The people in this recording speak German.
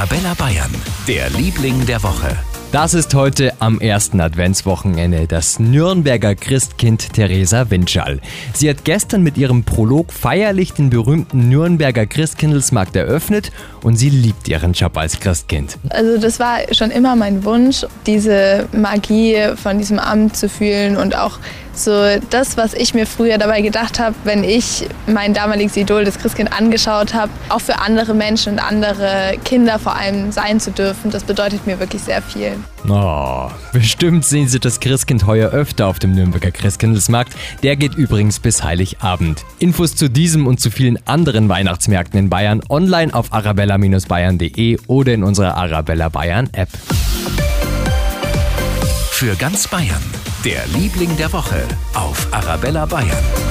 Arabella Bayern, der Liebling der Woche. Das ist heute am ersten Adventswochenende das Nürnberger Christkind Theresa Winschall. Sie hat gestern mit ihrem Prolog feierlich den berühmten Nürnberger Christkindlesmarkt eröffnet und sie liebt ihren Job als Christkind. Also das war schon immer mein Wunsch, diese Magie von diesem Amt zu fühlen und auch so das, was ich mir früher dabei gedacht habe, wenn ich mein damaliges Idol, das Christkind, angeschaut habe, auch für andere Menschen und andere Kinder vor allem sein zu dürfen, das bedeutet mir wirklich sehr viel. Oh, bestimmt sehen Sie das Christkind heuer öfter auf dem Nürnberger Christkindlesmarkt. Der geht übrigens bis Heiligabend. Infos zu diesem und zu vielen anderen Weihnachtsmärkten in Bayern online auf arabella-bayern.de oder in unserer Arabella Bayern App. Für ganz Bayern, der Liebling der Woche auf Arabella Bayern.